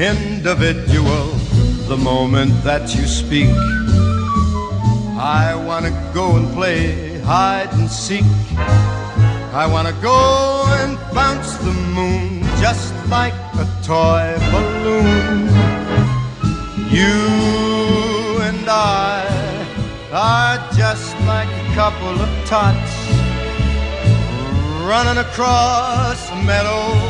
individual. The moment that you speak, I wanna go and play hide and seek. I wanna go and bounce the moon just like a toy balloon. You and I are just like a couple of tots running across a meadow,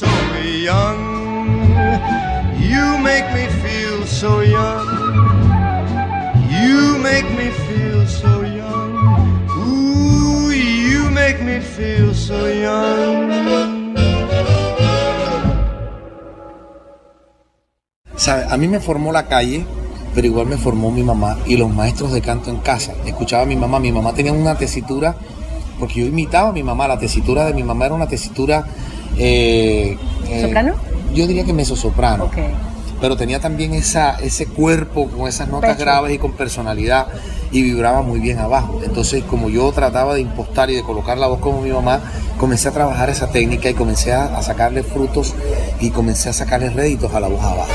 so young. You make me feel so young. You make me feel so young. Ooh, you make me feel so young. ¿Sabe? A mí me formó la calle, pero igual me formó mi mamá y los maestros de canto en casa. Escuchaba a mi mamá, mi mamá tenía una tesitura, porque yo imitaba a mi mamá, la tesitura de mi mamá era una tesitura... eh, eh, ¿Soprano? Yo diría que mezzosoprano. Ok. Pero tenía también esa, ese cuerpo con esas notas Pecho. graves y con personalidad y vibraba muy bien abajo. Entonces, como yo trataba de impostar y de colocar la voz como mi mamá, comencé a trabajar esa técnica y comencé a, a sacarle frutos y comencé a sacarle réditos a la voz abajo.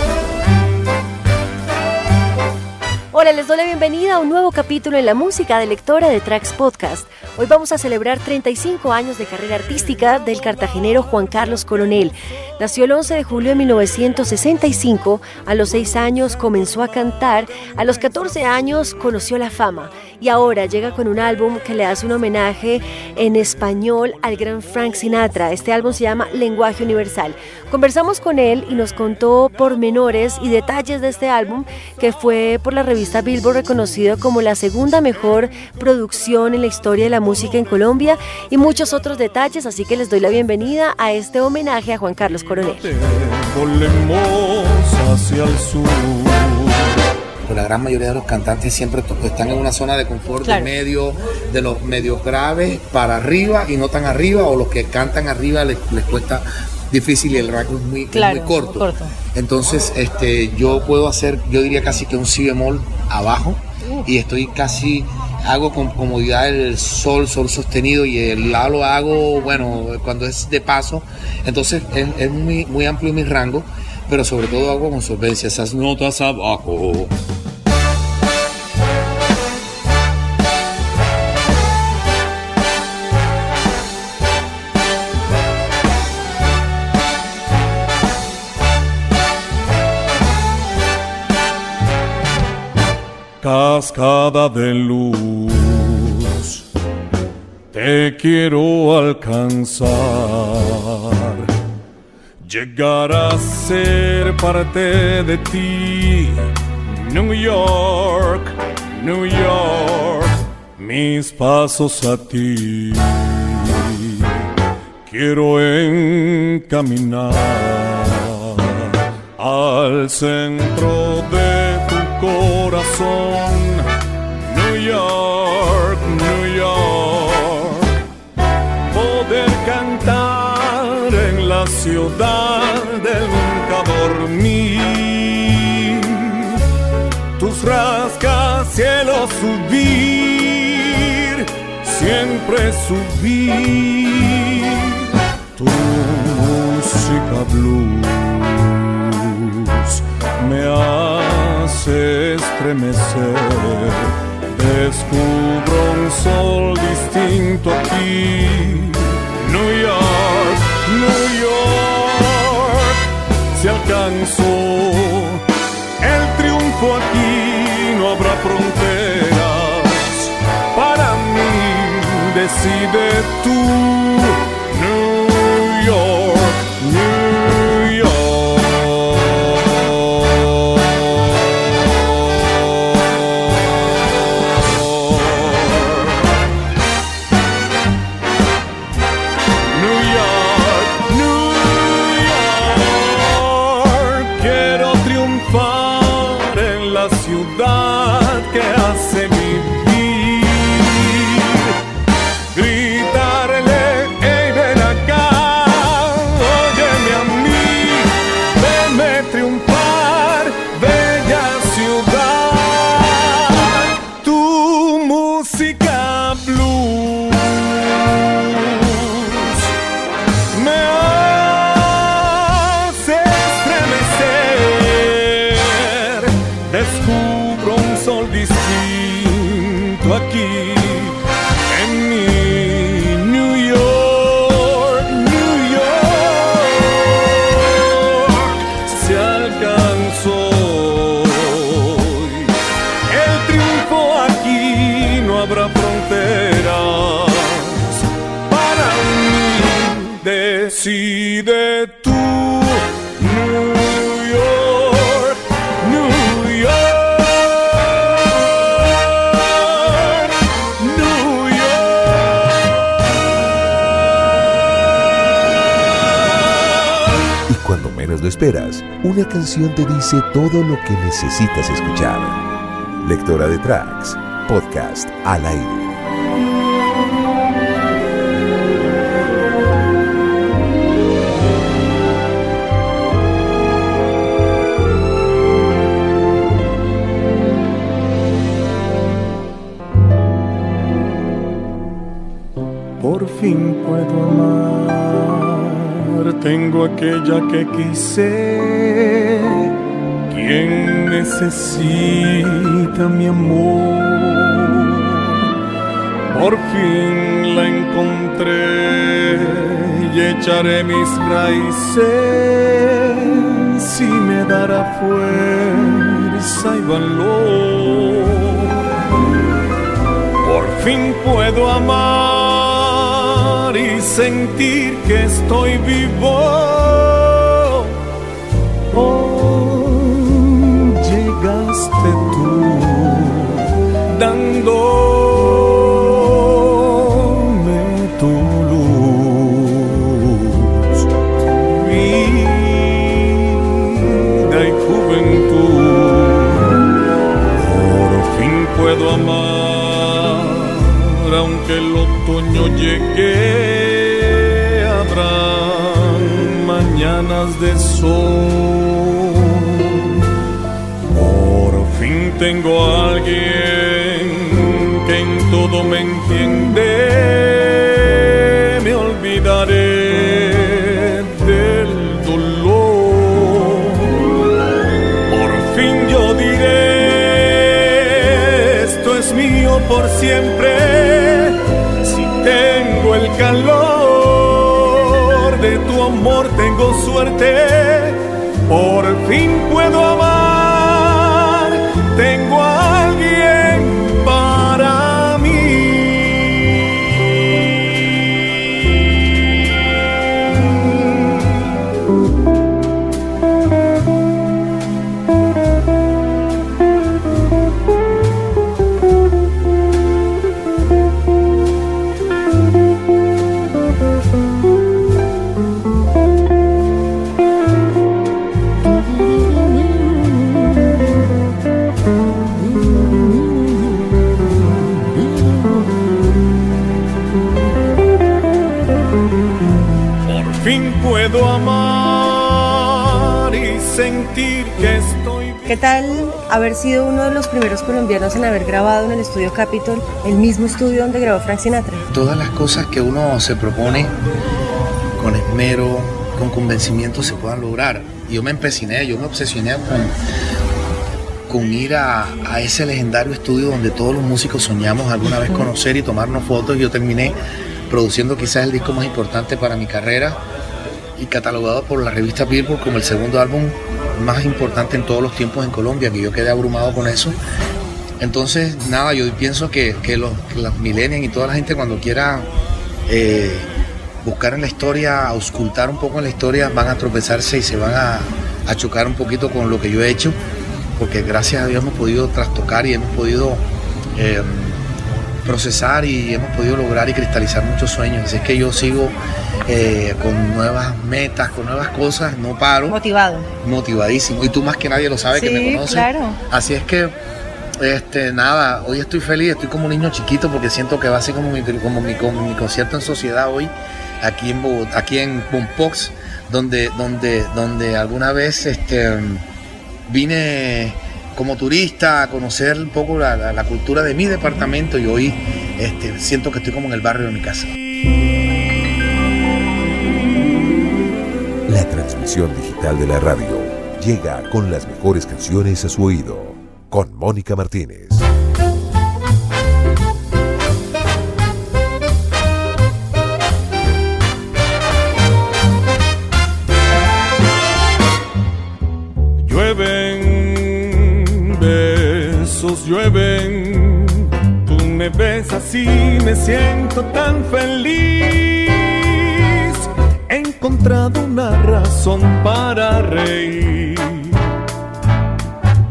Hola, les doy la bienvenida a un nuevo capítulo en la música de lectora de Tracks Podcast. Hoy vamos a celebrar 35 años de carrera artística del cartagenero Juan Carlos Coronel. Nació el 11 de julio de 1965, a los 6 años comenzó a cantar, a los 14 años conoció la fama y ahora llega con un álbum que le hace un homenaje en español al gran Frank Sinatra. Este álbum se llama Lenguaje Universal. Conversamos con él y nos contó pormenores y detalles de este álbum que fue por la revista Billboard reconocido como la segunda mejor producción en la historia de la música en Colombia y muchos otros detalles, así que les doy la bienvenida a este homenaje a Juan Carlos Coronel. Hacia el sur. Pues la gran mayoría de los cantantes siempre están en una zona de confort Claro. de medio, de los medios graves para arriba y no tan arriba, o los que cantan arriba les, les cuesta difícil y el rango es muy, es muy corto. corto. Entonces, este, yo puedo hacer, yo diría casi que un si bemol abajo y estoy casi hago con comodidad el sol, sol sostenido y el la lo hago, bueno, cuando es de paso. Entonces es, muy, muy amplio mi rango, pero sobre todo hago con solvencia esas notas abajo. Cascada de luz, te quiero alcanzar, llegar a ser parte de ti, New York, New York, mis pasos a ti, quiero encaminar al centro de corazón. Ciudad de nunca dormir. Tus rascacielos subir, siempre subir. Tu música blues me ha estremecer. Descubro un sol distinto aquí. New York, el triunfo aquí, no habrá fronteras. Para mí, decide tú. Esperas, una canción te dice todo lo que necesitas escuchar. Lectora de tracks, podcast al aire. Aquella que quise, quien necesita mi amor. Por fin la encontré y echaré mis raíces y me dará fuerza y valor. Por fin puedo amar sentir que estoy vivo. Oh, llegaste tú dándome tu luz, vida y juventud. Por fin puedo amar, aunque el otoño llegue ganas de sol. Por fim, tenho alguém que em tudo me entiende. Tengo ¿Qué tal haber sido uno de los primeros colombianos en haber grabado en el estudio Capitol, el mismo estudio donde grabó Frank Sinatra? Todas las cosas que uno se propone con esmero, con convencimiento se puedan lograr. Yo me empeciné, yo me obsesioné con, con ir a, a ese legendario estudio donde todos los músicos soñamos alguna vez conocer y tomarnos fotos. Yo terminé produciendo quizás el disco más importante para mi carrera y catalogado por la revista Billboard como el segundo álbum más importante en todos los tiempos en Colombia, que yo quedé abrumado con eso. Entonces, nada, yo pienso que, que los, millennials y toda la gente cuando quiera eh, buscar en la historia, auscultar un poco en la historia, van a tropezarse y se van a, a chocar un poquito con lo que yo he hecho, porque gracias a Dios hemos podido trastocar y hemos podido eh, procesar y hemos podido lograr y cristalizar muchos sueños. Así es que yo sigo eh, con nuevas metas, con nuevas cosas, no paro, Motivado. motivadísimo. Y tú más que nadie lo sabes que me conoces. claro. Así es que, este, nada, hoy estoy feliz, estoy como un niño chiquito porque siento que va a ser como mi, como mi, como mi concierto en sociedad hoy, aquí en Bogotá, aquí en Pompox, donde, donde, donde alguna vez este, vine como turista a conocer un poco la, la- cultura de mi departamento y hoy este, siento que estoy como en el barrio de mi casa. La transmisión digital de la radio llega con las mejores canciones a su oído. Con Mónica Martínez. Llueven. Tú me besas y me siento tan feliz. He encontrado una razón para reír.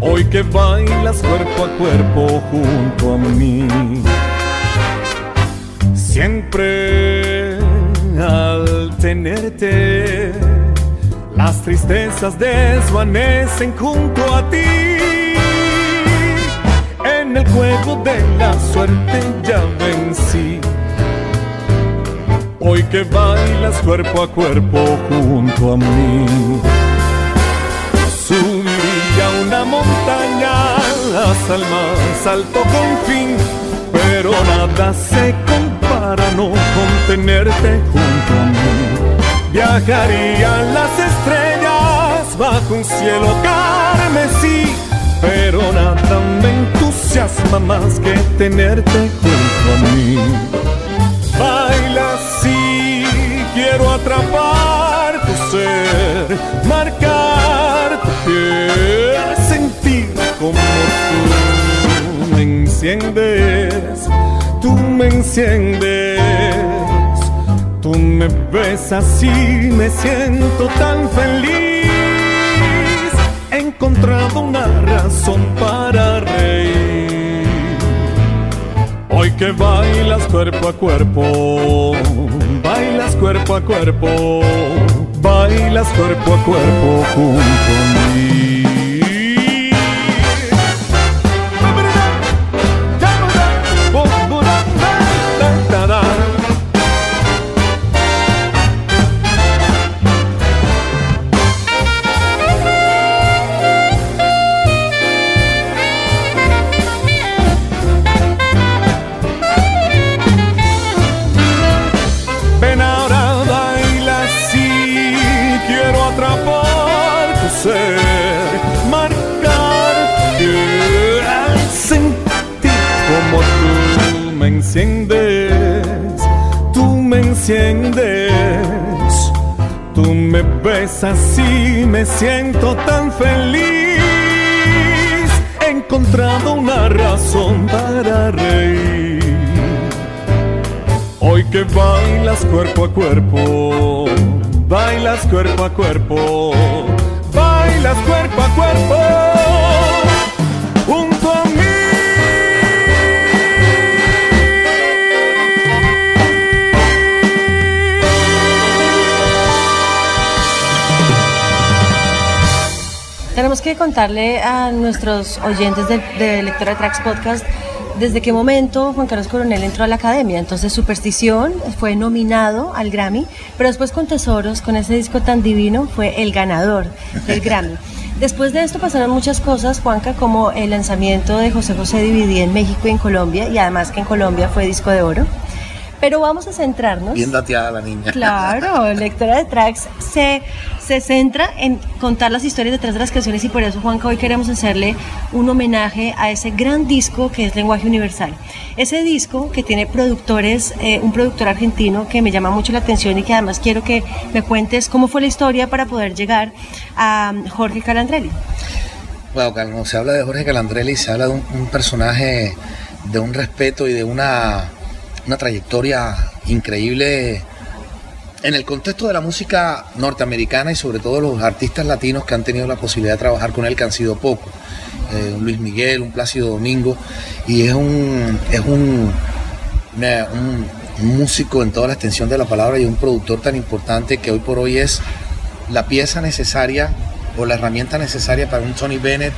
Hoy que bailas cuerpo a cuerpo junto a mí. Siempre al tenerte las tristezas desvanecen junto a ti. El juego de la suerte ya vencí. Hoy que bailas cuerpo a cuerpo junto a mí. Subiría una montaña hasta el más alto confín, pero nada se compara no con tenerte junto a mí. Viajaría las estrellas bajo un cielo carmesí, pero nada me entusiasma más que tenerte junto a mí. Baila así, quiero atrapar tu ser, marcar tu piel, sentir como tú me enciendes, tú me enciendes. Tú me besas y me siento tan feliz. He encontrado una razón para reír. Que bailas cuerpo a cuerpo, bailas cuerpo a cuerpo, bailas cuerpo a cuerpo junto a mí. Bailas cuerpo a cuerpo, bailas cuerpo a cuerpo, bailas cuerpo a cuerpo. Junto a mí. Tenemos que contarle a nuestros oyentes de, de Lectora Tracks Podcast desde qué momento Juan Carlos Coronel entró a la academia. Entonces, Superstición fue nominado al Grammy, pero después con Tesoros, con ese disco tan divino, fue el ganador del Grammy. Después de esto pasaron muchas cosas, Juanca, como el lanzamiento de José José Dividí en México y en Colombia, y además que en Colombia fue disco de oro. Pero vamos a centrarnos. Bien dateada la niña. Claro, lectora de tracks se, se centra en contar las historias detrás de las canciones y por eso, Juanca, hoy queremos hacerle un homenaje a ese gran disco que es Lenguaje Universal. Ese disco que tiene productores, eh, un productor argentino que me llama mucho la atención y que además quiero que me cuentes cómo fue la historia para poder llegar a um, Jorge Calandrelli. Bueno, cuando se habla de Jorge Calandrelli, se habla de un, un personaje de un respeto y de una una trayectoria increíble en el contexto de la música norteamericana y sobre todo los artistas latinos que han tenido la posibilidad de trabajar con él, que han sido pocos. Eh, un Luis Miguel, un Plácido Domingo, y es un, es un, una- un- un músico en toda la extensión de la palabra y un productor tan importante que hoy por hoy es la pieza necesaria o la herramienta necesaria para un Tony Bennett,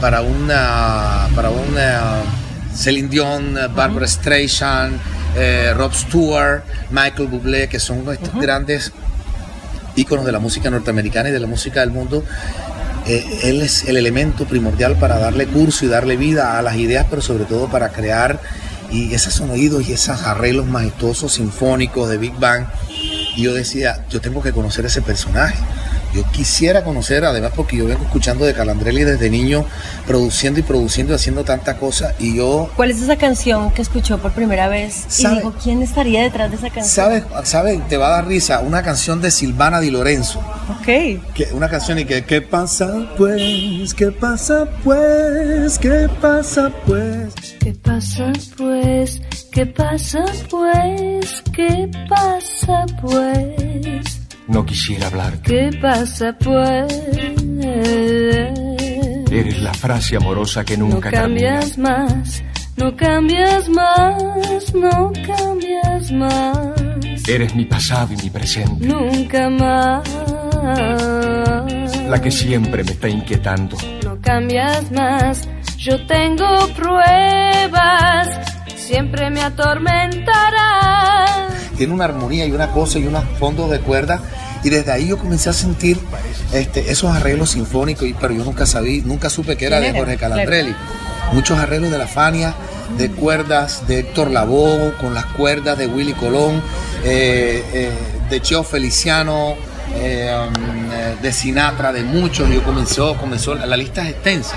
para una, para una Celine Dion, Barbara Streisand, eh, Rob Stewart, Michael Bublé, que son estos grandes íconos de la música norteamericana y de la música del mundo. Eh, él es el elemento primordial para darle curso y darle vida a las ideas, pero sobre todo para crear y esos sonidos y esos arreglos majestuosos sinfónicos de Big Bang. Y yo decía, yo tengo que conocer ese personaje. Yo quisiera conocer, además porque yo vengo escuchando de Calandrelli desde niño, produciendo y produciendo y haciendo tanta cosa. Y yo ¿Cuál es esa canción que escuchó por primera vez y dijo quién estaría detrás de esa canción? ¿Sabes? ¿Sabes? Te va a dar risa. Una canción de Silvana Di Lorenzo. Ok. Que, una canción y que ¿Qué pasa pues? ¿Qué pasa pues? ¿Qué pasa pues? ¿Qué pasa pues? ¿Qué pasa pues? ¿Qué pasa pues? No quisiera hablar. ¿Qué pasa pues? Eres la frase amorosa que No nunca cambias más, no cambias más, no cambias más. Eres mi pasado y mi presente. nunca más. La que siempre me está inquietando. No cambias más, yo tengo pruebas, siempre me atormentará. Tiene una armonía y una cosa y unos fondos de cuerda. Y desde ahí yo comencé a sentir este, esos arreglos sinfónicos, y- pero yo nunca sabí, nunca supe que era de. Jorge Calandrelli. Muchos arreglos de la Fania, de cuerdas, de Héctor Lavoe, con las cuerdas de Willy Colón, eh, eh, de Cheo Feliciano, eh, um, de Sinatra, de muchos. Yo comenzó, comenzó, la lista es extensa.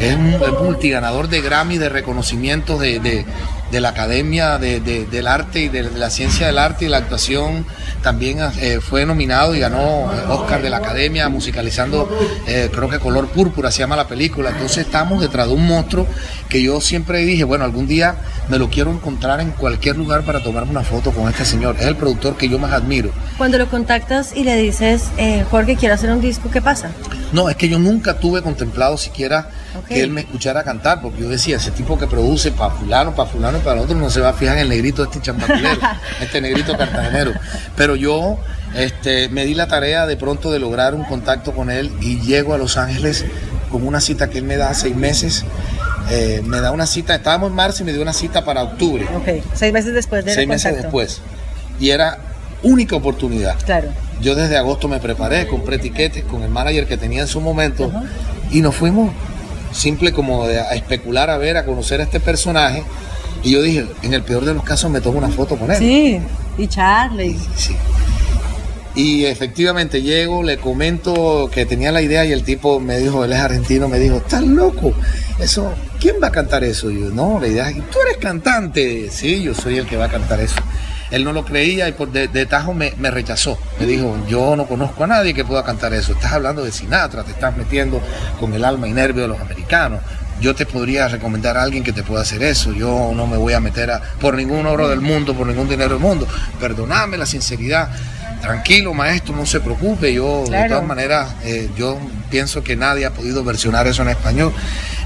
Es un es multiganador de Grammy, de reconocimientos de, de- de la Academia de- de- del Arte y de, la Ciencia del Arte y la Actuación. También eh, fue nominado y ganó eh, Oscar de la Academia musicalizando, eh, creo que Color Púrpura se llama la película. Entonces estamos detrás de un monstruo que yo siempre dije, bueno, algún día me lo quiero encontrar en cualquier lugar para tomarme una foto con este señor. Es el productor que yo más admiro. Cuando lo contactas y le dices, eh, Jorge, quiero hacer un disco, ¿qué pasa? No, es que yo nunca tuve contemplado siquiera Que él me escuchara cantar, porque yo decía, ese tipo que produce para fulano, para fulano y para otro, no se va a fijar en el negrito este champaquilero, este negrito cartagenero. Pero yo este, me di la tarea de pronto de lograr un contacto con él y llego a Los Ángeles con una cita que él me da seis meses. Eh, me da una cita, estábamos en marzo y me dio una cita para octubre, Ok, seis meses después del seis meses después. Y era única oportunidad. Claro. Yo desde agosto me preparé, compré etiquetes con el manager que tenía en su momento y nos fuimos simple como de- a especular, a ver, a conocer a este personaje. Y yo dije, en el peor de los casos me tomo una foto con él. Sí, y Charlie. Sí. Y efectivamente llego, le comento que tenía la idea y el tipo me dijo, él es argentino, me dijo, estás loco, eso, ¿quién va a cantar eso? Y yo, no, la idea es, tú eres cantante, sí, yo soy el que va a cantar eso. Él no lo creía y por de, tajo me, me rechazó. Me dijo, yo no conozco a nadie que pueda cantar eso. Estás hablando de Sinatra, te estás metiendo con el alma y nervio de los americanos. Yo te podría recomendar a alguien que te pueda hacer eso. Yo no me voy a meter a- por ningún oro del mundo, por ningún dinero del mundo. Perdoname la sinceridad. Tranquilo, maestro, no se preocupe. Yo, de todas maneras, eh, yo pienso que nadie ha podido versionar eso en español.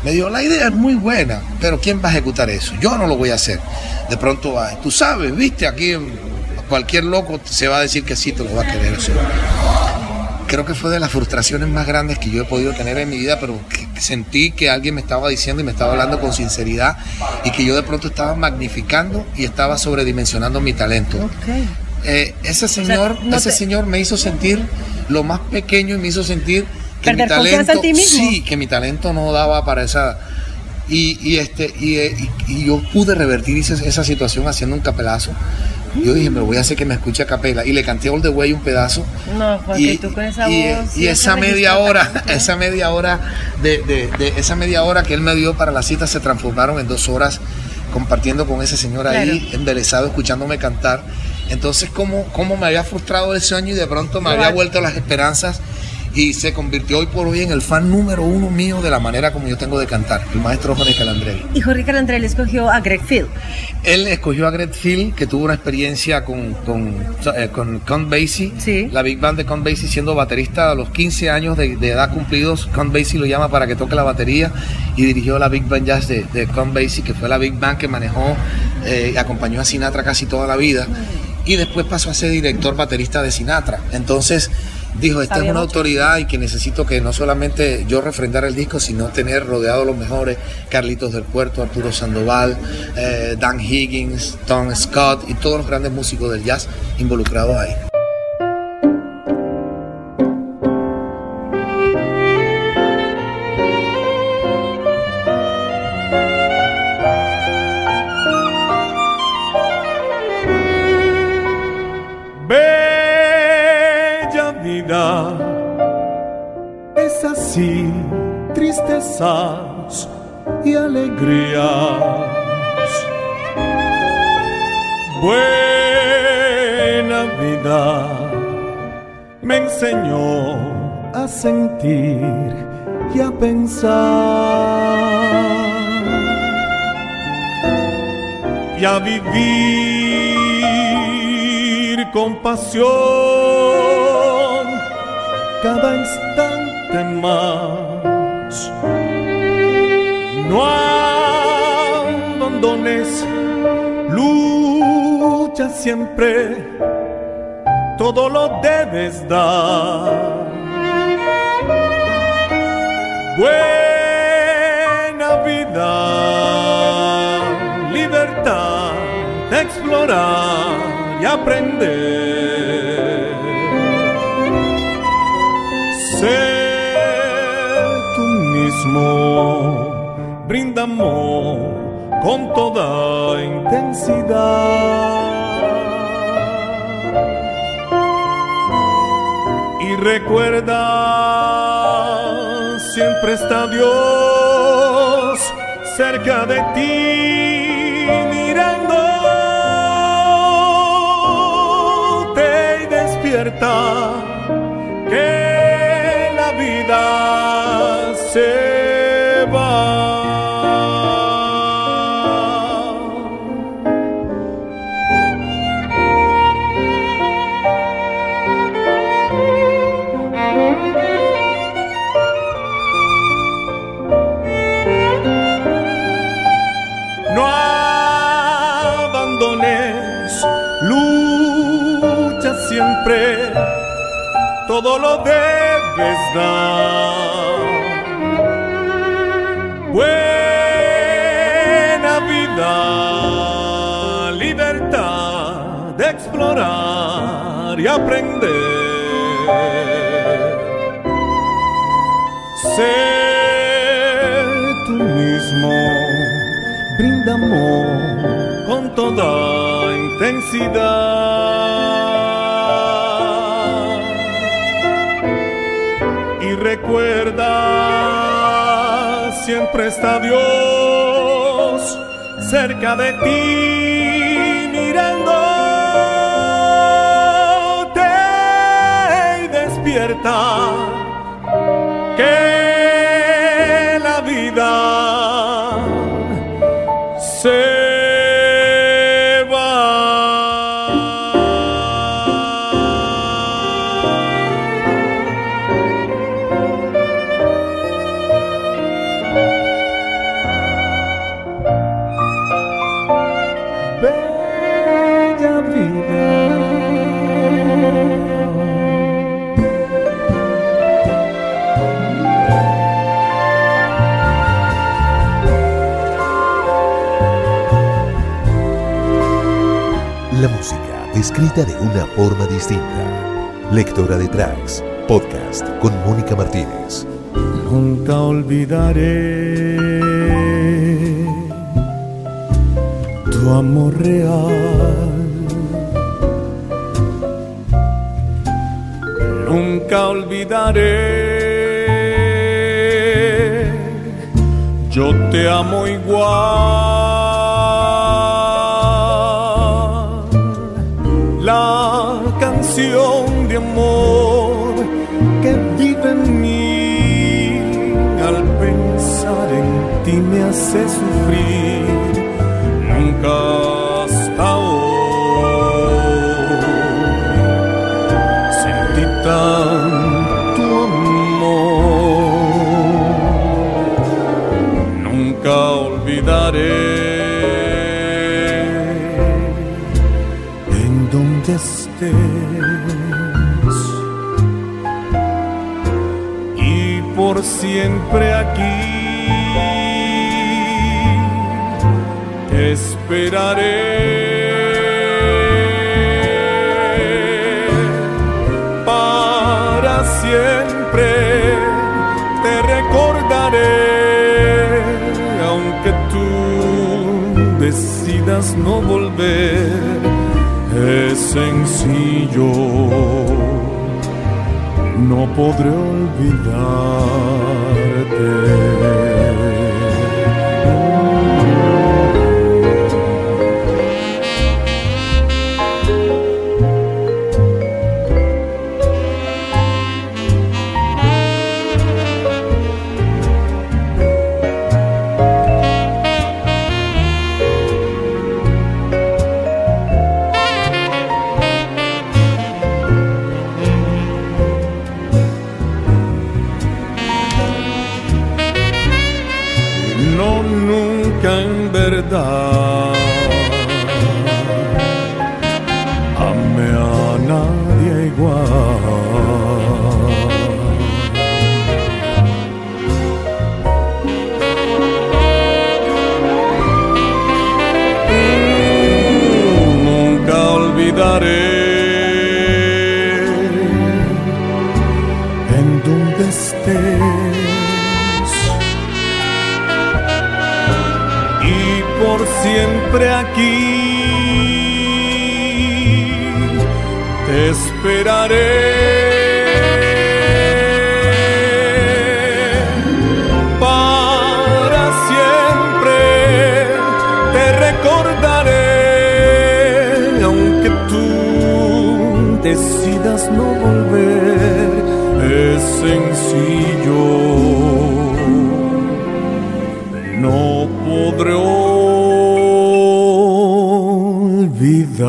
Me dijo, la idea es muy buena, pero ¿quién va a ejecutar eso? Yo no lo voy a hacer. De pronto, tú sabes, viste, aquí cualquier loco se va a decir que sí, te lo va a querer hacer. Creo que fue de las frustraciones más grandes que yo he podido tener en mi vida, pero sentí que alguien me estaba diciendo y me estaba hablando con sinceridad y que yo de pronto estaba magnificando y estaba sobredimensionando mi talento. Eh, ese señor, no ese te- señor me hizo sentir lo más pequeño y me hizo sentir que mi Perder talento, en ti mismo. sí, que mi talento no daba para esa y, y este y, eh, y- y yo pude revertir esa, esa situación haciendo un capelazo. Yo dije, me voy a hacer que me escuche a capela y le canté All the Way un pedazo. No, porque tú con esa y- voz. y esa media hora, esa media hora de, de- de- esa media hora que él me dio para la cita se transformaron en dos horas compartiendo con ese señor ahí, Claro. embelesado, escuchándome cantar. Entonces, ¿cómo, cómo me había frustrado el sueño y de pronto me había vuelto las esperanzas y se convirtió hoy por hoy en el fan número uno mío de la manera como yo tengo de cantar, el maestro Jorge Calandrelli. Y Jorge Calandrell escogió a Greg Field. Él escogió a Greg Field, que tuvo una experiencia con, con, eh, con Count Basie, Sí. la Big Band de Count Basie, siendo baterista a los 15 años de, de edad cumplidos. Count Basie lo llama para que toque la batería y dirigió la Big Band Jazz de, de Count Basie, que fue la Big Band que manejó eh, y acompañó a Sinatra casi toda la vida. Y después pasó a ser director baterista de Sinatra. Entonces dijo, esta es una mucho. autoridad y que necesito que no solamente yo refrendar el disco, sino tener rodeado de los mejores, Carlitos del Puerto, Arturo Sandoval, eh, Dan Higgins, Tom Scott y todos los grandes músicos del jazz involucrados ahí. Me enseñó a sentir y a pensar y a vivir con pasión cada instante más. No abandones, lucha siempre, todo lo debes dar. Buena vida, libertad explorar y aprender. Ser tú mismo, brinda amor con toda intensidad. Recuerda, siempre está Dios cerca de ti, mirándote y despierta todo lo debes dar. Buena vida, libertad de explorar y aprender. Ser tú mismo, brinda amor con toda intensidad. siempre está Dios cerca de ti, mirándote y despierta. Escrita de una forma distinta. Lectora de tracks, podcast con Mónica Martínez. Nunca olvidaré tu amor real. Nunca olvidaré, yo te amo igual. Hace sufrir. Nunca hasta hoy sentí tanto amor. Nunca olvidaré. En donde estés por siempre aquí. Esperaré. Para siempre te recordaré, aunque tú decidas no volver, es sencillo no podré olvidarte.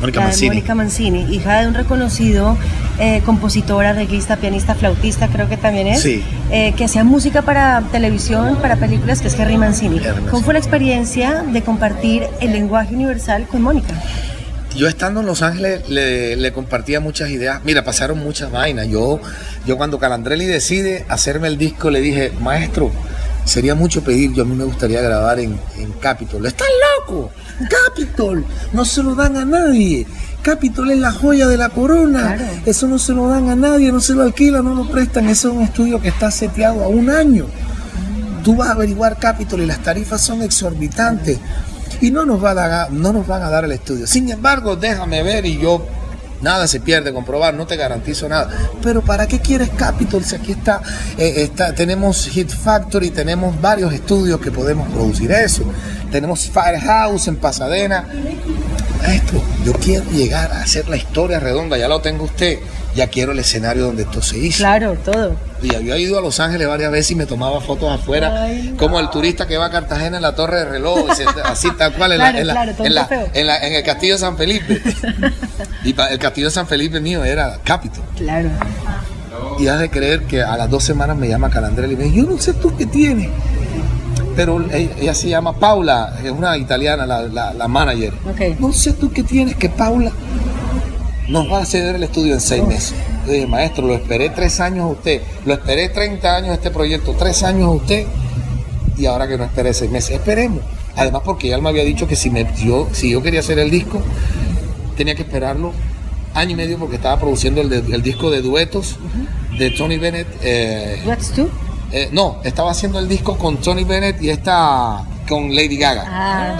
Mónica Mancini. Mónica Mancini, hija de un reconocido eh, compositora, reguista, pianista, flautista, creo que también es, eh, que hacía música para televisión, para películas, que es Henry Mancini. ¿Cómo fue la experiencia de compartir el lenguaje universal con Mónica? Yo estando en Los Ángeles le, compartía muchas ideas. Mira, pasaron muchas vainas. Yo, yo cuando Calandrelli decide hacerme el disco le dije, maestro, sería mucho pedir, yo a mí me gustaría grabar en, en Capitol. ¡Estás loco! Capitol, no se lo dan a nadie. Capitol es la joya de la corona. Eso no se lo dan a nadie, no se lo alquilan, no lo prestan. Eso es un estudio que está seteado a un año. Tú vas a averiguar Capitol y las tarifas son exorbitantes. Y no nos, va a no nos van a dar el estudio. Sin embargo, déjame ver y yo Nada se pierde comprobar, no te garantizo nada. Pero ¿para qué quieres Capitol si aquí está, eh, está tenemos Hit Factory, tenemos varios estudios que podemos producir eso. Tenemos Firehouse en Pasadena. Maestro, yo quiero llegar a hacer la historia redonda, ya lo tengo usted. Ya quiero el escenario donde esto se hizo. Claro, todo. Y había ido a Los Ángeles varias veces y me tomaba fotos afuera, Ay, no. como el turista que va a Cartagena en la torre de reloj, así tal cual, en, el castillo de San Felipe. y el castillo de San Felipe mío era Capitol. Claro. Y has de creer que a las dos semanas me llama Calandrelli y me dice, yo no sé tú qué tienes. Pero ella, ella se llama Paula, es una italiana, la, la- la manager. No sé tú qué tienes que Paula nos va a ceder el estudio en seis meses. Yo dije, maestro, lo esperé tres años a usted, lo esperé 30 años este proyecto, tres años a usted, y ahora que no esperé seis meses, esperemos. Además, porque ella me había dicho que si, me, yo, si yo quería hacer el disco, tenía que esperarlo año y medio porque estaba produciendo el, de- el disco de duetos de Tony Bennett. eh, two? Eh, no, estaba haciendo el disco con Tony Bennett y esta con Lady Gaga. Ah,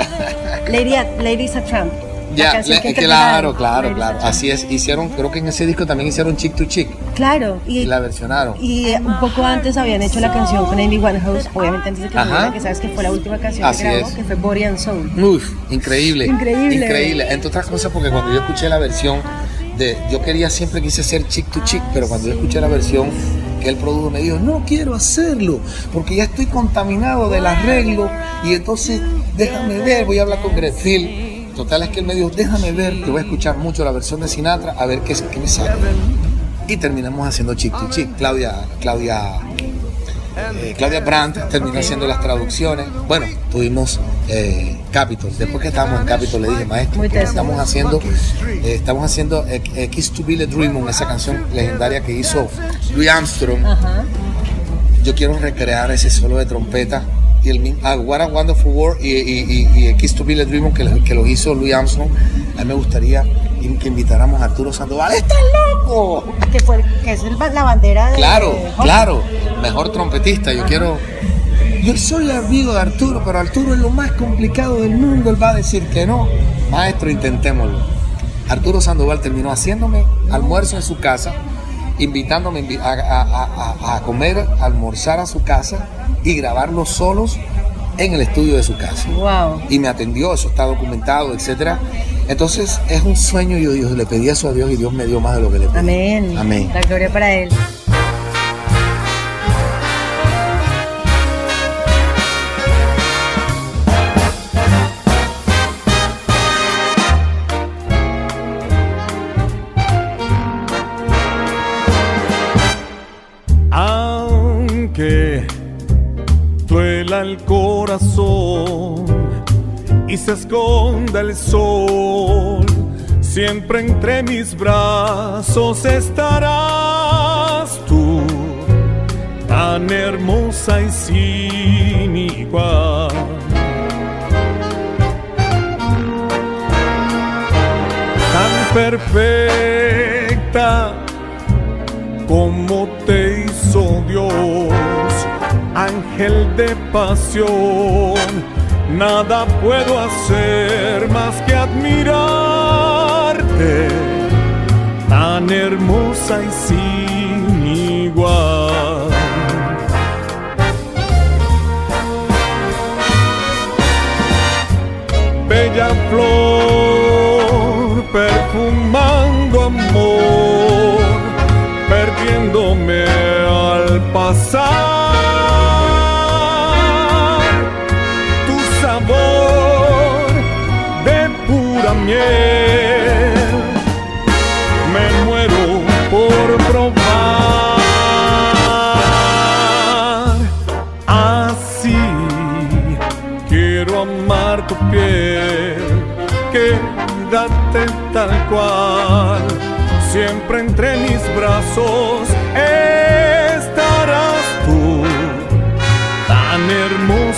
Lady, Ladies a Tramp. La Ya, que claro, claro, Ladies claro. Así es. Hicieron, creo que en ese disco también hicieron Chick to Chick Claro, y, y la versionaron. y eh, un poco antes habían hecho la canción con Amy Winehouse, obviamente antes de que muriera, que sabes que fue la última canción Así que grabó, es. que fue Body and Soul. Uf, increíble. Increíble. Increíble. Entre otras cosas, porque cuando yo escuché la versión de. Yo quería, siempre quise hacer chick to chick, pero cuando yo escuché la versión que él produjo, me dijo, no quiero hacerlo, porque ya estoy contaminado del arreglo, y entonces déjame ver, voy a hablar con Greg Hill. Total es que él me dijo, déjame ver, que voy a escuchar mucho la versión de Sinatra, a ver qué, me sale. Y terminamos haciendo chick to chick. Claudia, Claudia eh, Claudia Brandt terminó haciendo las traducciones. Bueno, tuvimos eh, Capitol. Después que estábamos en Capitol, le dije, maestro, estamos haciendo, eh, estamos haciendo Kiss to Be the Dream On, esa canción legendaria que hizo Louis Armstrong. Ajá. Yo quiero recrear ese solo de trompeta y el mismo, ah, What a Wonderful World y, y, y, y Kiss to Be the Dream On que, que lo hizo Louis Armstrong. A mí me gustaría que invitáramos a Arturo Sandoval. ¡Estás loco! Que, fue, que es el- la bandera de. Claro, de- claro. Mejor trompetista. Yo quiero. Yo soy amigo de Arturo, pero Arturo es lo más complicado del mundo. Él va a decir que no. Maestro, intentémoslo. Arturo Sandoval terminó haciéndome almuerzo en su casa, invitándome invi- a, a- a- a- a comer, a almorzar a su casa y grabarlos solos en el estudio de su casa Wow. y me atendió, eso está documentado, etcétera. Entonces es un sueño, yo, yo le pedí eso a Dios y Dios me dio más de lo que le pedí. Amén. Amén. La gloria para él. Aunque duela el corazón y se esconda el sol, siempre entre mis brazos estarás tú, tan hermosa y sin igual. Tan perfecta como te hizo Dios, ángel de pasión, nada puedo hacer más que admirarte, tan hermosa y sin igual. Bella flor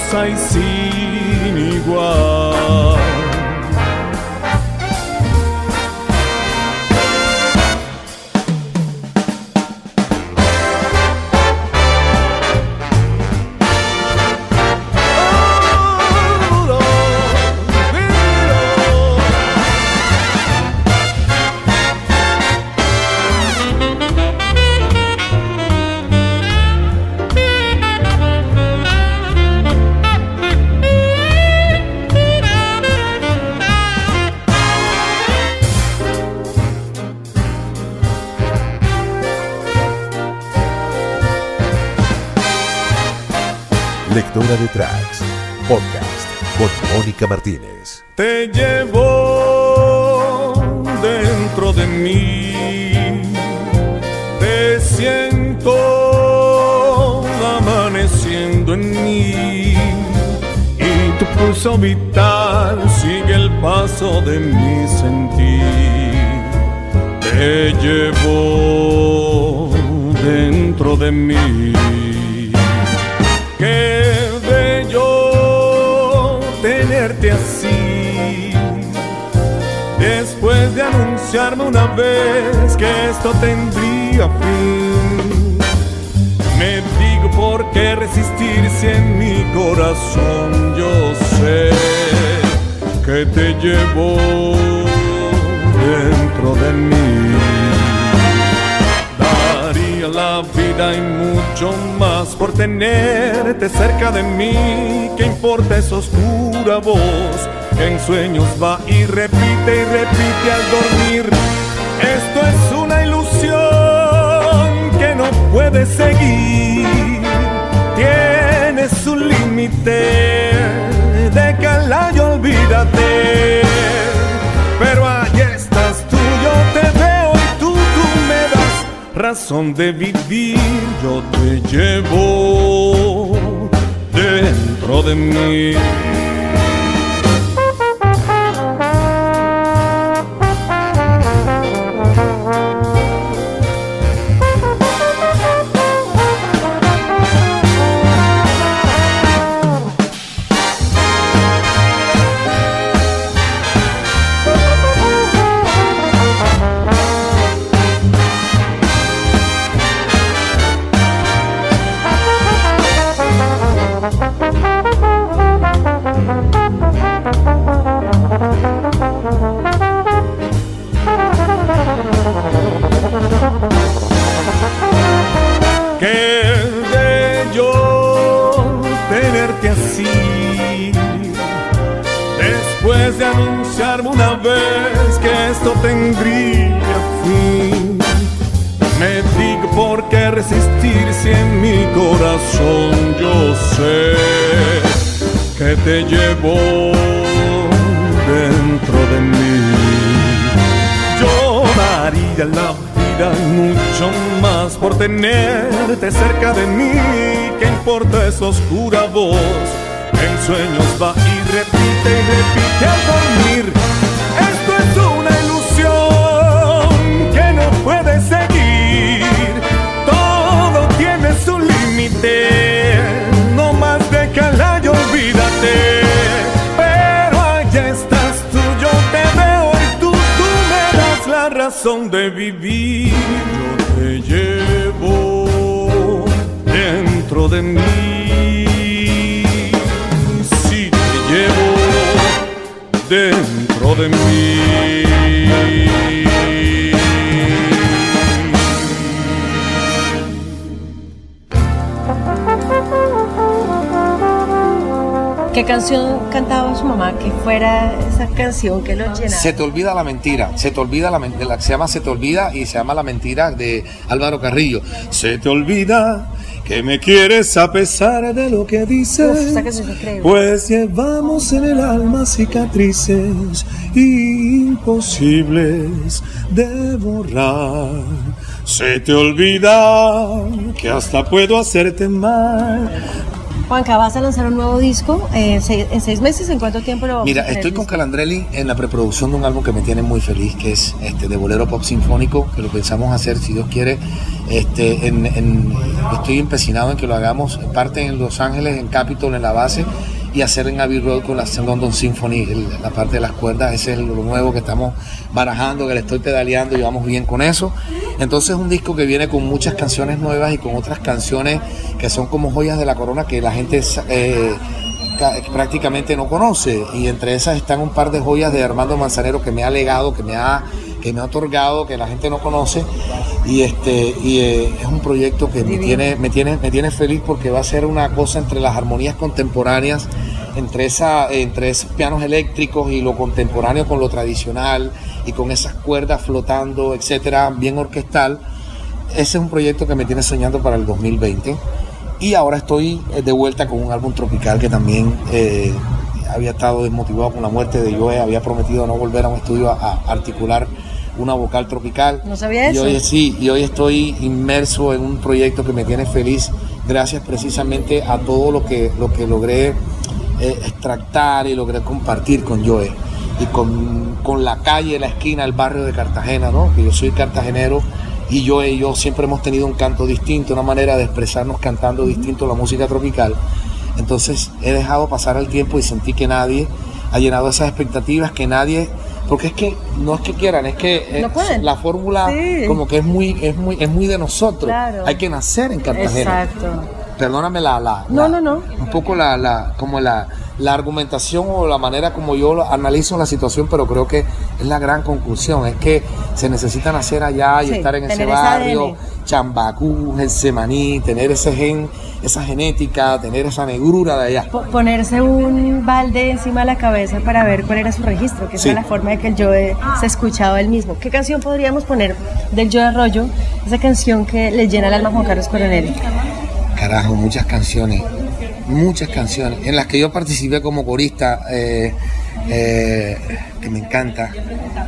hermosa y sin igual. Mónica Martínez. Te llevo dentro de mí, te siento amaneciendo en mí y tu pulso vital sigue el paso de mi sentir. Te llevo dentro de mí. Bello así. Después de anunciarme una vez que esto tendría fin. Me digo por qué resistir si en mi corazón yo sé que te llevo dentro de mí. Vida y mucho más por tenerte cerca de mí. ¿Qué importa esa oscura voz en sueños va y repite y repite al dormir? Esto es una ilusión que no puede seguir. Tienes un límite, déjala y olvídate. Pero ahí razón de vivir. Yo te llevo dentro de mí. De mí. ¿Qué importa esa oscura voz? En sueños va y repite y repite al dormir. Esto es una ilusión que no puede seguir. Todo tiene su límite. No más déjala y olvídate. Pero allá estás tú, yo te veo y tú, tú me das la razón de vivir. De mí. Sí, te llevo dentro de mí. Canción cantaba su mamá que fuera esa canción que lo llenara? Se te olvida la mentira, se te olvida la mentira, se llama Se te olvida y se llama La mentira de Álvaro Carrillo. Se te olvida que me quieres a pesar de lo que dices. Uf. Pues llevamos en el alma cicatrices imposibles de borrar. Se te olvida que hasta puedo hacerte mal. Juanca, vas a lanzar un nuevo disco eh, en seis meses. ¿En cuánto tiempo lo vamos a Mira, estoy con? Calandrelli en la preproducción de un álbum que me tiene muy feliz, que es este de bolero pop sinfónico, que lo pensamos hacer, si Dios quiere. Este, en, en- estoy empecinado en que lo hagamos, parte en Los Ángeles, en Capitol, en la base, y hacer en Abbey Road con la London Symphony, el- la parte de las cuerdas, ese es lo nuevo que estamos barajando, que le estoy pedaleando y vamos bien con eso. Entonces es un disco que viene con muchas canciones nuevas y con otras canciones que son como joyas de la corona que la gente eh, ca- prácticamente no conoce. Y entre esas están un par de joyas de Armando Manzanero que me ha legado, que me ha que me ha otorgado, que la gente no conoce. Y este y eh, es un proyecto que me tiene me tiene me tiene feliz porque va a ser una cosa entre las armonías contemporáneas, entre esa entre esos pianos eléctricos y lo contemporáneo con lo tradicional y con esas cuerdas flotando, etcétera, bien orquestal. Ese es un proyecto que me tiene soñando para el 2020 Y ahora estoy eh, de vuelta con un álbum tropical que también eh, había estado desmotivado con la muerte de Joe, había prometido no volver a un estudio a, a articular una vocal tropical. No sabía Y eso. hoy, sí, y hoy estoy inmerso en un proyecto que me tiene feliz gracias precisamente a todo lo que, lo que logré eh, extractar y logré compartir con Joe y con, con la calle, la esquina, el barrio de Cartagena, ¿no? que yo soy cartagenero y Joe y yo siempre hemos tenido un canto distinto, una manera de expresarnos cantando distinto la música tropical. Entonces he dejado pasar el tiempo y sentí que nadie ha llenado esas expectativas, que nadie, porque es que no es que quieran, es que eh, No la fórmula Sí. como que es muy, es muy, es muy de nosotros. Claro. Hay que nacer en Cartagena. Exacto. Perdóname la, la, No, la- no, no. un poco la, la, como la, la argumentación o la manera como yo analizo la situación, pero creo que es la gran conclusión, es que se necesita nacer allá y Sí, estar en ese barrio. Chambacú, Getsemaní, tener ese gen, esa genética, tener esa negrura de allá. Po- ponerse un balde encima de la cabeza para ver cuál era su registro, que esa es la forma de que el Joe se escuchaba él mismo. ¿Qué canción podríamos poner del Joe Arroyo? Esa canción que le llena el alma a Juan Carlos Coronel. Carajo, muchas canciones, muchas canciones, en las que yo participé como corista, eh, eh, que me encanta,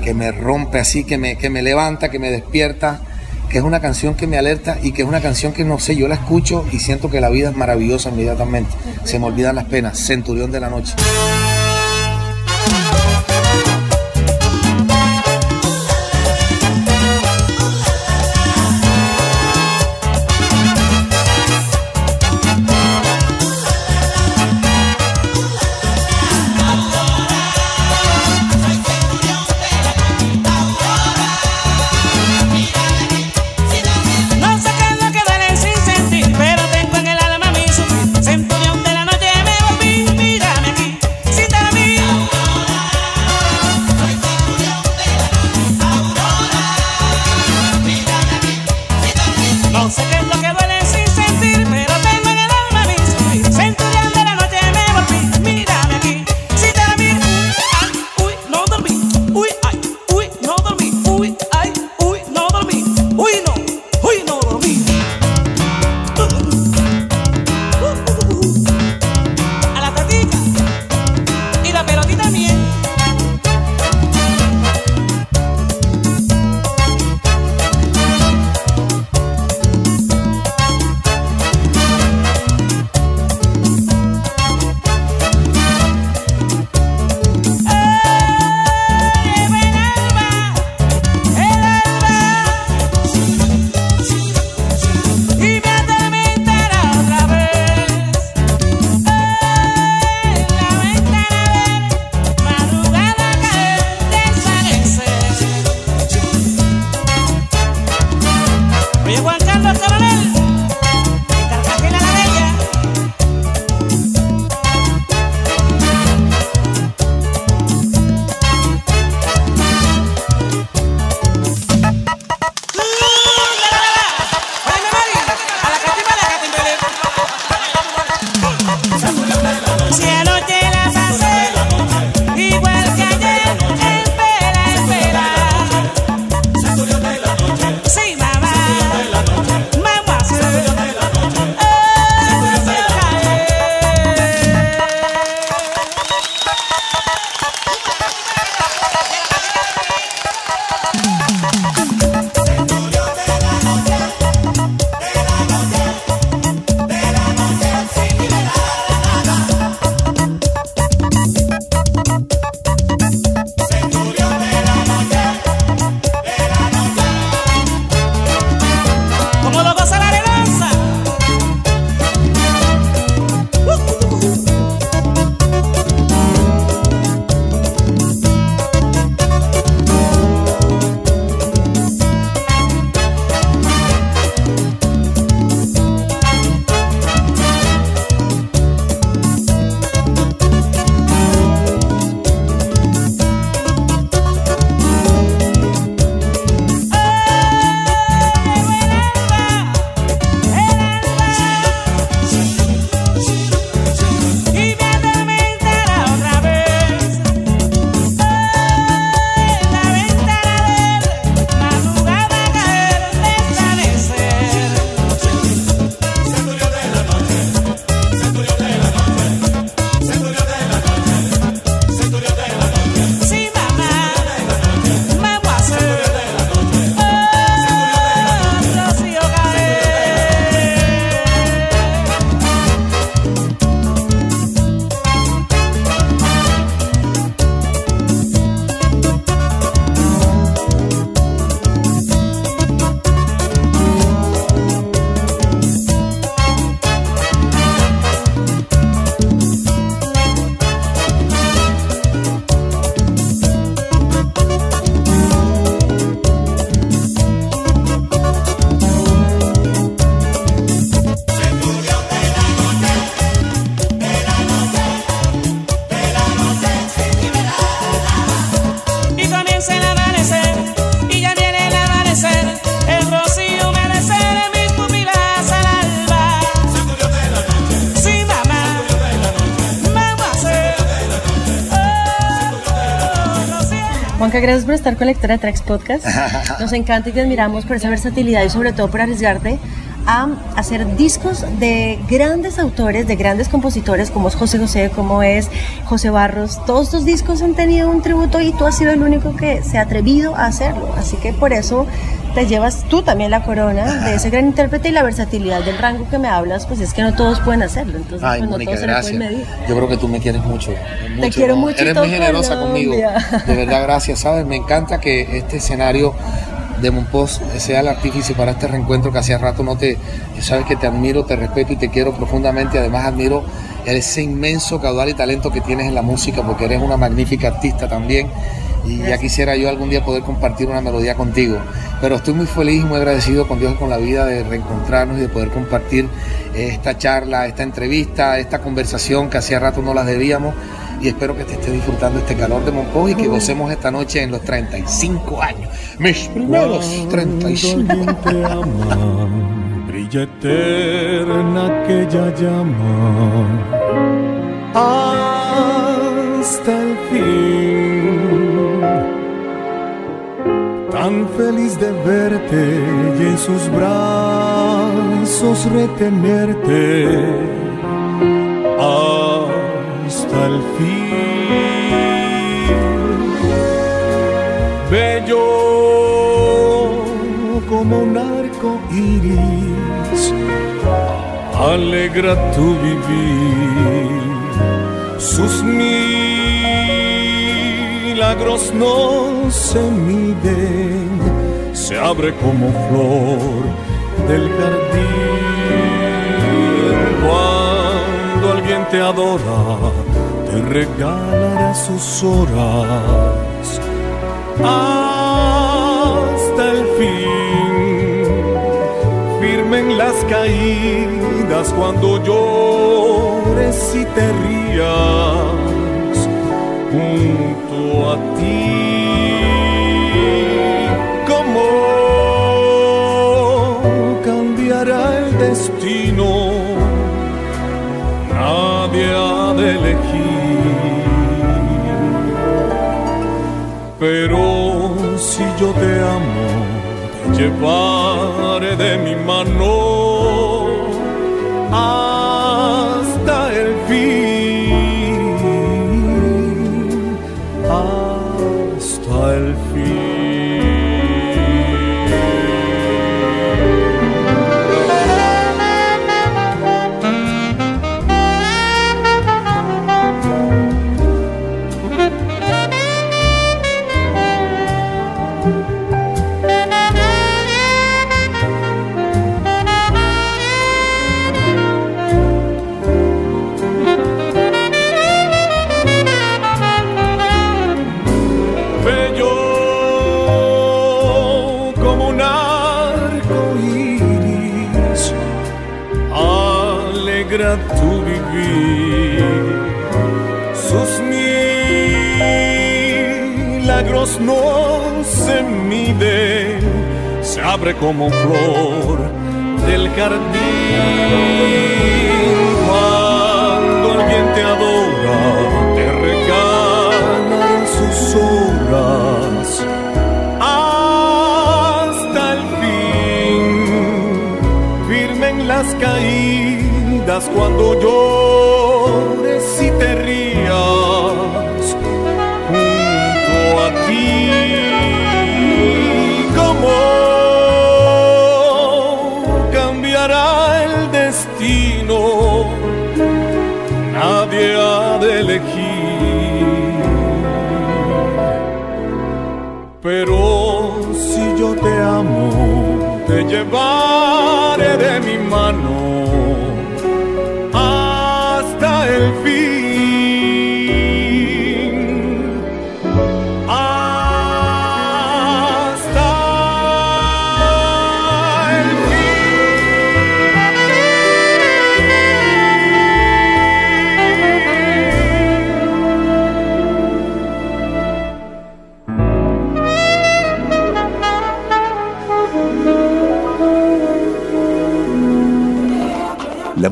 que me rompe así, que me, que me levanta, que me despierta, que es una canción que me alerta y que es una canción que no sé, yo la escucho y siento que la vida es maravillosa inmediatamente, se me olvidan las penas, Centurión de la Noche. Oye Juanca, gracias por estar con Lectora de Tracks Podcast. Nos encanta y te admiramos por esa versatilidad y sobre todo por arriesgarte a hacer discos de grandes autores, de grandes compositores como es José José, como es José Barros. Todos estos discos han tenido un tributo y tú has sido el único que se ha atrevido a hacerlo. Así que por eso te llevas tú también la corona de ese gran intérprete y la versatilidad del rango que me hablas, pues es que no todos pueden hacerlo. Entonces, Ay, pues, no todos se pueden medir. Yo creo que tú me quieres mucho. mucho, quiero ¿no? mucho Eres muy generosa conmigo. De verdad, gracias. ¿Sabes? Me encanta que este escenario de Monpós sea el artífice para este reencuentro que hacía rato no te. Sabes que te admiro, te respeto y te quiero profundamente. Además, admiro ese inmenso caudal y talento que tienes en la música porque eres una magnífica artista también. Y ya quisiera yo algún día poder compartir una melodía contigo. Pero estoy muy feliz y muy agradecido con Dios y con la vida de reencontrarnos y de poder compartir esta charla, esta entrevista, esta conversación que hacía rato no las debíamos. Y espero que te esté disfrutando este calor de Monpós y que gocemos esta noche en los 35 años. Mis primeros 35 Cuando alguien te ama, brilla eterna aquella llama hasta el fin. Tan feliz de verte y en sus brazos retenerte hasta el fin. Bello como un arco iris, alegra tu vivir. Sus milagros no se miden, se abre como flor del jardín. Cuando alguien te adora, te regalará sus horas hasta el fin. Firmen las caídas cuando llores y te rías junto a ti. ¿Cómo cambiará el destino? Nadie ha de elegir. Pero si yo te amo, te no se miden, se abre como flor del jardín. Cuando alguien te adora, te regala sus horas hasta el fin. Firmen las caídas cuando llores y te rías